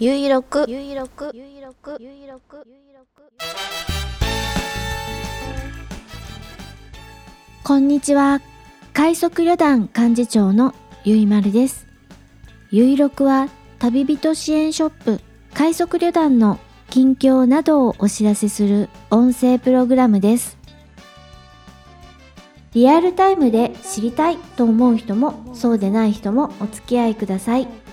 ゆいろくゆいろくゆいろくゆいろくゆいろくこんにちは。快速旅団幹事長のゆいまるです。ゆいろくは旅人支援ショップ快速旅団の近況などをお知らせする音声プログラムです。リアルタイムで知りたいと思う人もそうでない人もお付き合いください。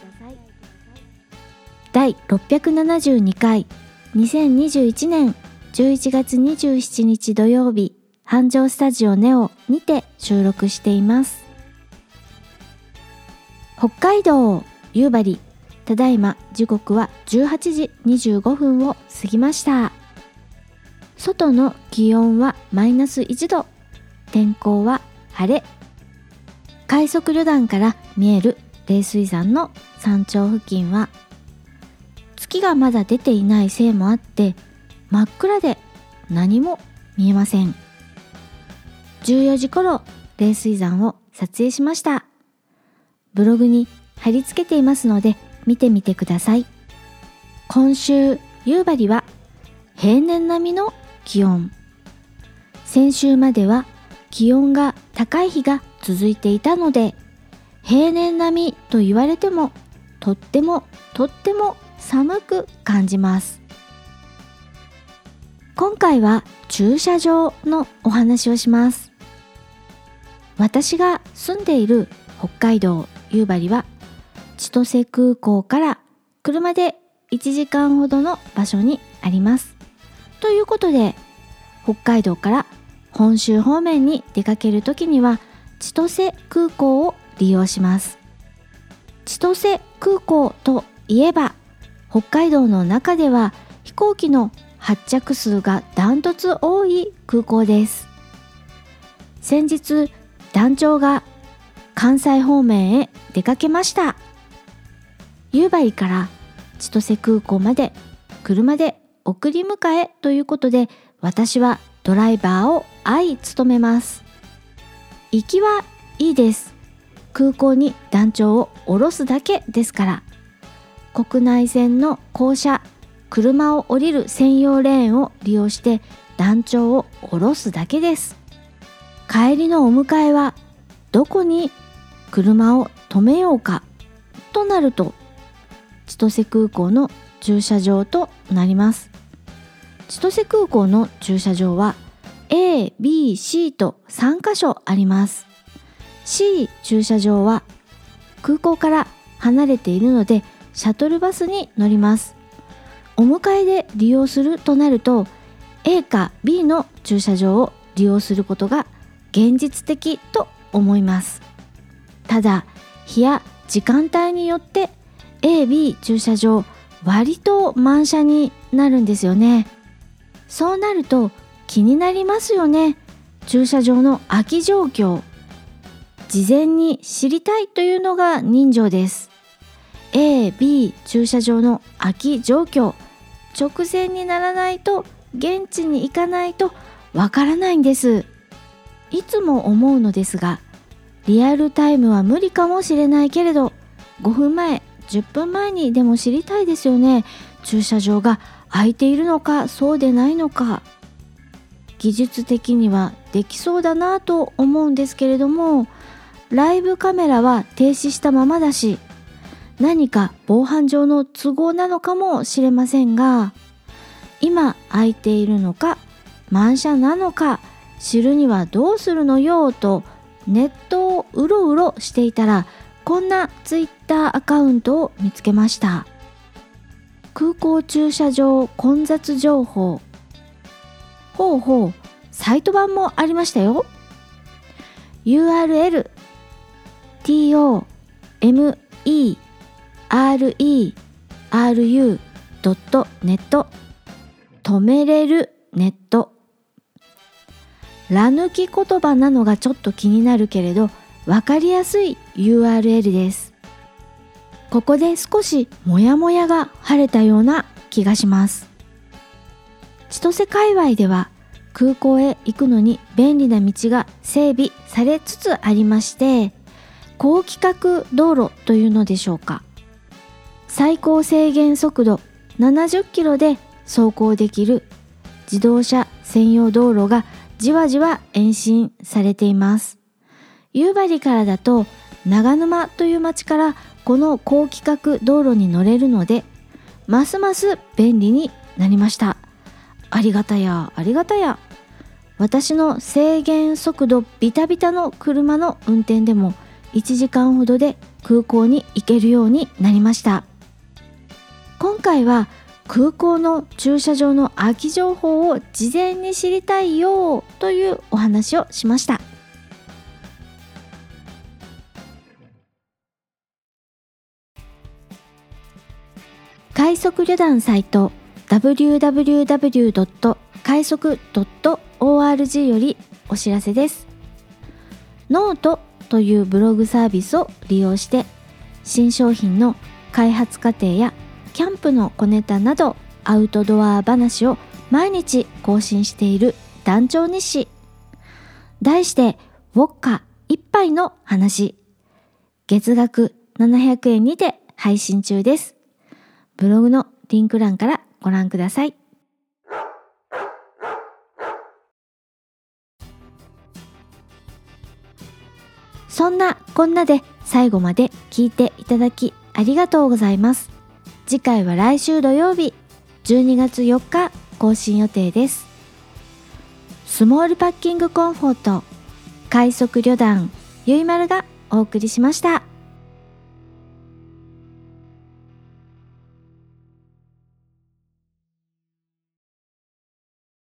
第672回2021年11月27日土曜日繁盛スタジオネオにて収録しています。北海道夕張ただいま時刻は18時25分を過ぎました。外の気温はマイナス1度天候は晴れ。快速旅団から見える冷水山の山頂付近は月がまだ出ていないせいもあって真っ暗で何も見えません。14時頃冷水山を撮影しました。ブログに貼り付けていますので見てみてください。今週夕張は平年並みの気温。先週までは気温が高い日が続いていたので平年並みと言われてもとってもとっても寒く感じます。今回は駐車場のお話をします。私が住んでいる北海道夕張は千歳空港から車で1時間ほどの場所にあります。ということで北海道から本州方面に出かけるときには千歳空港を利用します。千歳空港といえば北海道の中では飛行機の発着数がダントツ多い空港です。先日団長が関西方面へ出かけました。夕張から千歳空港まで車で送り迎えということで私はドライバーを相務めます。行きはいいです。空港に団長を降ろすだけですから。国内線の降車車を降りる専用レーンを利用して団長を降ろすだけです。帰りのお迎えはどこに車を止めようかとなると千歳空港の駐車場となります。千歳空港の駐車場は A、B、C と3カ所あります。C 駐車場は空港から離れているのでシャトルバスに乗ります。お迎えで利用するとなると A か B の駐車場を利用することが現実的と思います。ただ日や時間帯によって AB 駐車場割と満車になるんですよね。そうなると気になりますよね。駐車場の空き状況。事前に知りたいというのが人情です。A、B 駐車場の空き状況。直前にならないと現地に行かないとわからないんです。いつも思うのですがリアルタイムは無理かもしれないけれど5分前10分前にでも知りたいですよね。駐車場が空いているのかそうでないのか。技術的にはできそうだなと思うんですけれどもライブカメラは停止したままだし何か防犯上の都合なのかもしれませんが今空いているのか満車なのか知るにはどうするのよとネットをうろうろしていたらこんなツイッターアカウントを見つけました。空港駐車場混雑情報。ほうほうサイト版もありましたよ。URL TOME reru.net 止めれるネット。ら抜き言葉なのがちょっと気になるけれど分かりやすい URL です。ここで少しモヤモヤが晴れたような気がします。千歳界隈では空港へ行くのに便利な道が整備されつつありまして高規格道路というのでしょうか。最高制限速度70キロで走行できる自動車専用道路がじわじわ延伸されています。夕張からだと長沼という町からこの高規格道路に乗れるのでますます便利になりました。ありがたやありがたや。私の制限速度ビタビタの車の運転でも1時間ほどで空港に行けるようになりました。今回は空港の駐車場の空き情報を事前に知りたいよというお話をしました快速旅団サイト www. 快速 .org よりお知らせですノートというブログサービスを利用して新商品の開発過程やキャンプの小ネタなどアウトドア話を毎日更新している団長日誌。題してウォッカ一杯の話。月額700円にて配信中です。ブログのリンク欄からご覧ください。そんなこんなで最後まで聞いていただきありがとうございます。次回は来週土曜日12月4日更新予定ですスモールパッキングコンフォート快速旅団ゆいまるがお送りしました。